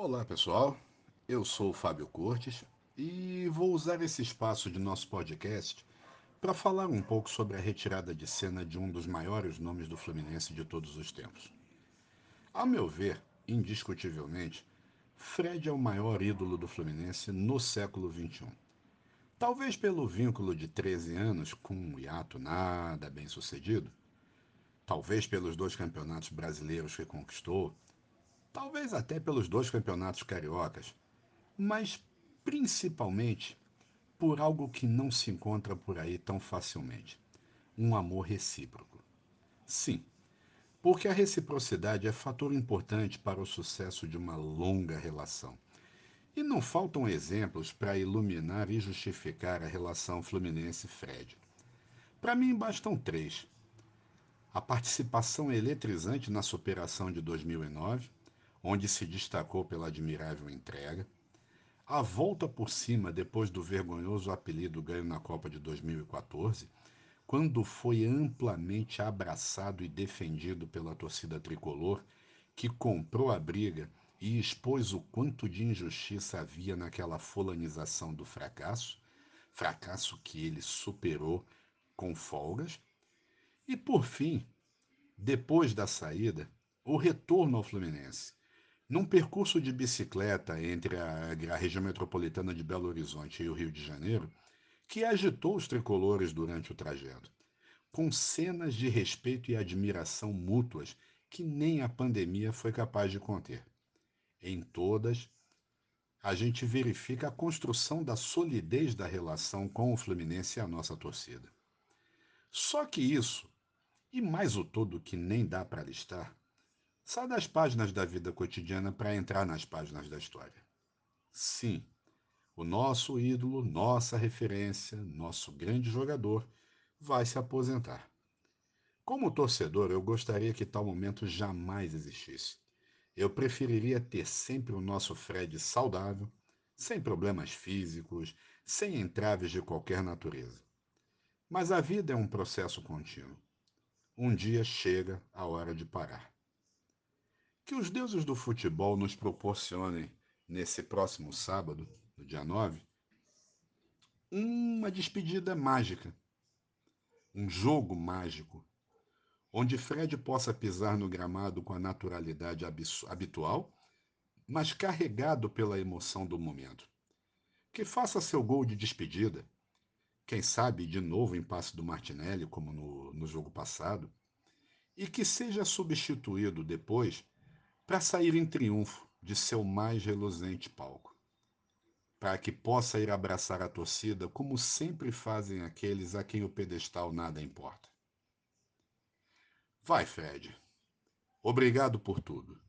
Olá pessoal, eu sou o Fábio Cortes e vou usar esse espaço de nosso podcast para falar um pouco sobre a retirada de cena de um dos maiores nomes do Fluminense de todos os tempos. A meu ver, indiscutivelmente, Fred é o maior ídolo do Fluminense no século XXI. Talvez pelo vínculo de 13 anos com um hiato nada bem sucedido, talvez pelos dois campeonatos brasileiros que conquistou talvez até pelos dois campeonatos cariocas, mas principalmente por algo que não se encontra por aí tão facilmente: um amor recíproco. Sim, porque a reciprocidade é fator importante para o sucesso de uma longa relação. E não faltam exemplos para iluminar e justificar a relação Fluminense-Fred. Para mim, bastam três. A participação eletrizante na superação de 2009, onde se destacou pela admirável entrega, a volta por cima depois do vergonhoso apelido ganho na Copa de 2014, quando foi amplamente abraçado e defendido pela torcida tricolor, que comprou a briga e expôs o quanto de injustiça havia naquela fulanização do fracasso, fracasso que ele superou com folgas. E por fim, depois da saída, o retorno ao Fluminense, num percurso de bicicleta entre a, a região metropolitana de Belo Horizonte e o Rio de Janeiro, que agitou os tricolores durante o trajeto, com cenas de respeito e admiração mútuas que nem a pandemia foi capaz de conter. Em todas, a gente verifica a construção da solidez da relação com o Fluminense e a nossa torcida. Só que isso, e mais o todo que nem dá para listar, Sai das páginas da vida cotidiana para entrar nas páginas da história. Sim, o nosso ídolo, nossa referência, nosso grande jogador vai se aposentar. Como torcedor, eu gostaria que tal momento jamais existisse. Eu preferiria ter sempre o nosso Fred saudável, sem problemas físicos, sem entraves de qualquer natureza. Mas a vida é um processo contínuo. Um dia chega a hora de parar. Que os deuses do futebol nos proporcionem, nesse próximo sábado, no dia 9, uma despedida mágica. Um jogo mágico. Onde Fred possa pisar no gramado com a naturalidade habitual, mas carregado pela emoção do momento. Que faça seu gol de despedida. Quem sabe de novo em passe do Martinelli, como no, no jogo passado. E que seja substituído depois para sair em triunfo de seu mais reluzente palco, para que possa ir abraçar a torcida como sempre fazem aqueles a quem o pedestal nada importa. Vai, Fred. Obrigado por tudo.